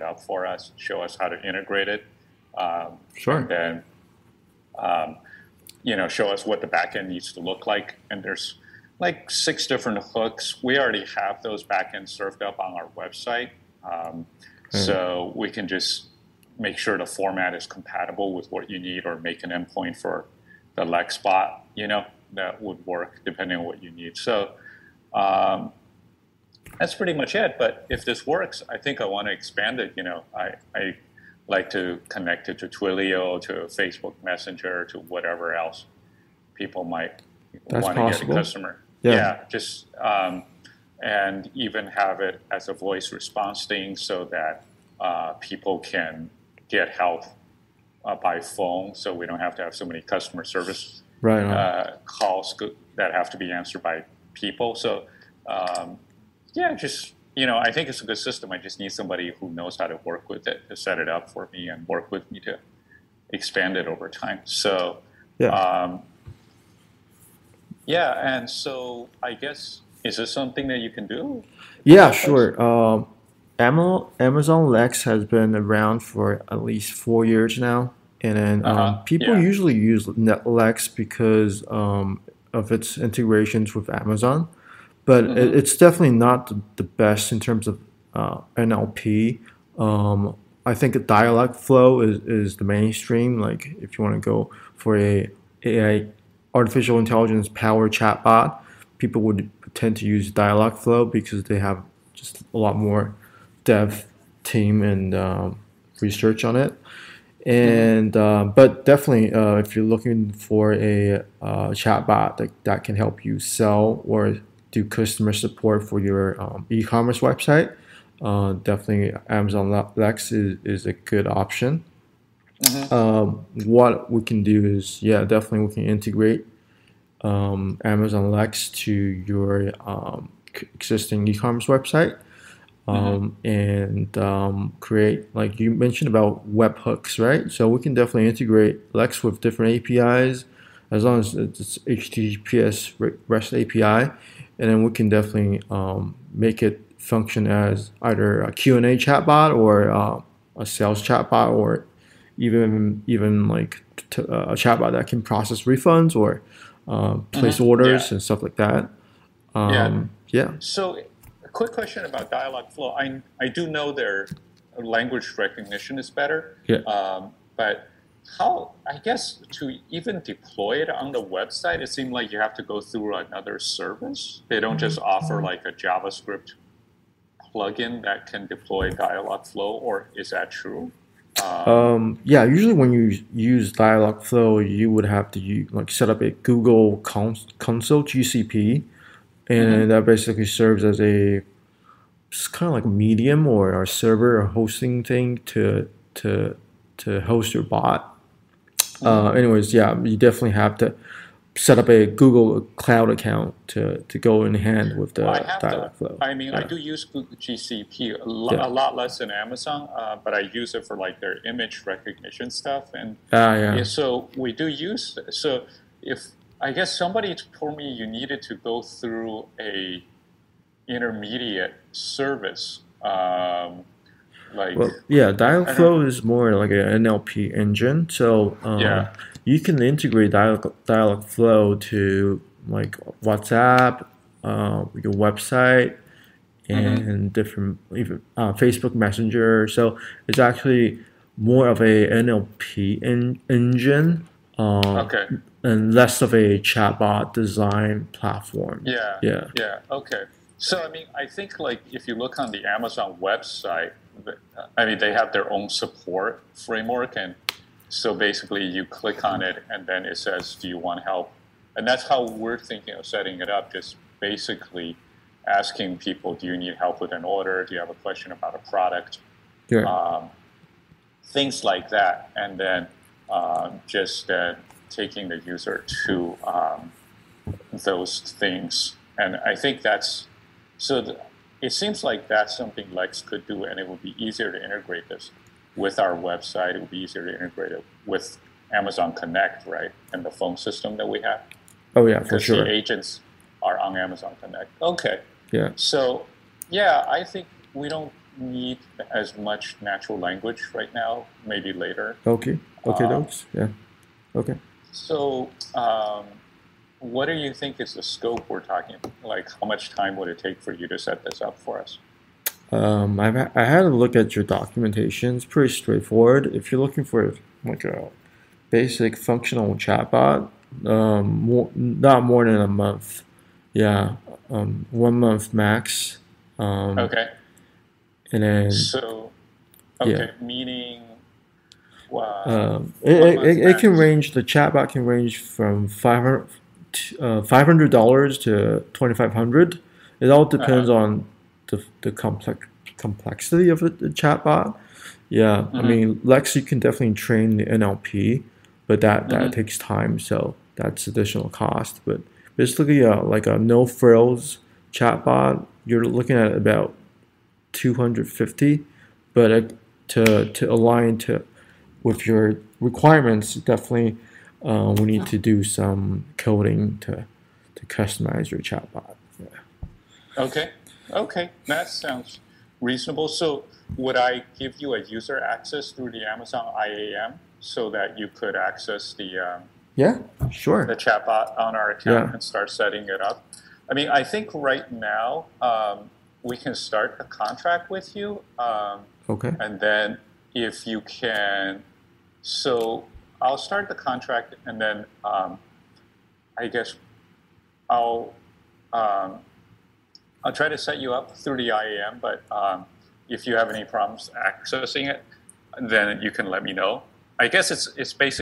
up for us, show us how to integrate it. Um, Sure. And then, um, you know, show us what the backend needs to look like. And there's like six different hooks. We already have those backends served up on our website. Um, So we can just make sure the format is compatible with what you need or make an endpoint for the Lex bot, you know, that would work depending on what you need. So um, that's pretty much it. But if this works, I think I want to expand it. You know, I, I like to connect it to Twilio, to Facebook Messenger, to whatever else people might That's want to get a customer. Yeah. just um, and even have it as a voice response thing so that uh, people can get help uh, by phone, so we don't have to have so many customer service Right. uh, calls that have to be answered by people. So, um, yeah, just you know, I think it's a good system. I just need somebody who knows how to work with it to set it up for me and work with me to expand it over time. So, yeah. um, yeah, and so I guess is this something that you can do? Yeah, sure. Um, Amazon Lex has been around for at least four years now, and then um, Uh-huh, people yeah. usually use Net Lex because um, of its integrations with Amazon, but Mm-hmm. it, it's definitely not the, the best in terms of uh, NLP. Um, I think a Dialogflow is, is the mainstream. Like if you want to go for a AI artificial intelligence powered chatbot, people would tend to use Dialogflow because they have just a lot more dev team and um, research on it. And uh, but definitely, uh, if you're looking for a uh, chatbot that, that can help you sell or do customer support for your um, e-commerce website, uh, definitely Amazon Lex is, is a good option. Um, what we can do is, yeah, definitely we can integrate um, Amazon Lex to your um, existing e-commerce website um, and um, create, like you mentioned about webhooks, right? So we can definitely integrate Lex with different APIs as long as it's HTTPS REST API, and then we can definitely um, make it function as either a Q&A chatbot or uh, a sales chatbot or even even like t- uh, a chatbot that can process refunds or uh, place orders Yeah. and stuff like that. Um, yeah. So, a quick question about Dialogflow. I, I do know their language recognition is better, Yeah. um, but how, I guess, to even deploy it on the website, it seemed like you have to go through another service. They don't just offer like a JavaScript plugin that can deploy Dialogflow, or is that true? Um, Um, yeah, usually when you use Dialogflow, you would have to use, like set up a Google cons- console GCP, and that basically serves as a it's kind of like a medium or a server or hosting thing to to to host your bot. Uh, anyways, yeah, you definitely have to set up a Google Cloud account to, to go in hand with the Well, I have to. Dialogflow. I mean, I do use Google GCP a, lo- Yeah. a lot less than Amazon, uh, but I use it for like their image recognition stuff. And Ah, yeah. yeah, so we do use. So if I guess somebody told me you needed to go through a intermediate service, um, like Well, yeah, Dialogflow is more like an NLP engine. So um, Yeah. you can integrate Dialog Dialogflow to like WhatsApp, uh, your website, Mm-hmm. and different even uh, Facebook Messenger. So it's actually more of a NLP en- engine. Uh, okay, And less of a chatbot design platform. yeah, Yeah. yeah, okay. So I mean, I think like if you look on the Amazon website, I mean they have their own support framework, and so basically you click on it, and then it says, "Do you want help?" And that's how we're thinking of setting it up. Just basically asking people, "Do you need help with an order? Do you have a question about a product?" Yeah. um, things like that, and then um, just uh, taking the user to um, those things. And I think that's so. th it seems like that's something Lex could do, and it would be easier to integrate this with our website. It would be easier to integrate it with Amazon Connect, right, and the phone system that we have, oh yeah, for because sure. the agents are on Amazon Connect. Okay. Yeah. So, yeah, I think we don't need as much natural language right now. Maybe later. Okay. Okay, Um, dokes. Yeah. Okay. So, um, what do you think is the scope we're talking? Like, how much time would it take for you to set this up for us? Um, I've I had a look at your documentation. It's pretty straightforward. If you're looking for like a basic functional chatbot, um, more, not more than a month. Yeah, um, one month max. Um, Okay. And then So, okay, meaning, uh, um, it, it, it, it can range. The chatbot can range from five hundred. Uh, five hundred dollars to twenty five hundred. It all depends Uh-huh. on the, the complex complexity of the, the chatbot. Yeah, I Mhm. mean Lex, you can definitely train the NLP, but that that Mhm. takes time, so that's additional cost. But basically, uh, like a no frills chatbot, you're looking at about two hundred fifty, but uh, to to align to with your requirements, definitely uh, we need to do some coding to to customize your chatbot. Yeah. okay, okay, that sounds reasonable. So, would I give you a user access through the Amazon IAM so that you could access the um, Yeah, sure. the chatbot on our account Yeah. and start setting it up? I mean, I think right now um, we can start a contract with you. Um, Okay. And then if you can, so I'll start the contract and then um, I guess I'll um, I'll try to set you up through the IAM. But um, if you have any problems accessing it, then you can let me know. I guess it's it's basically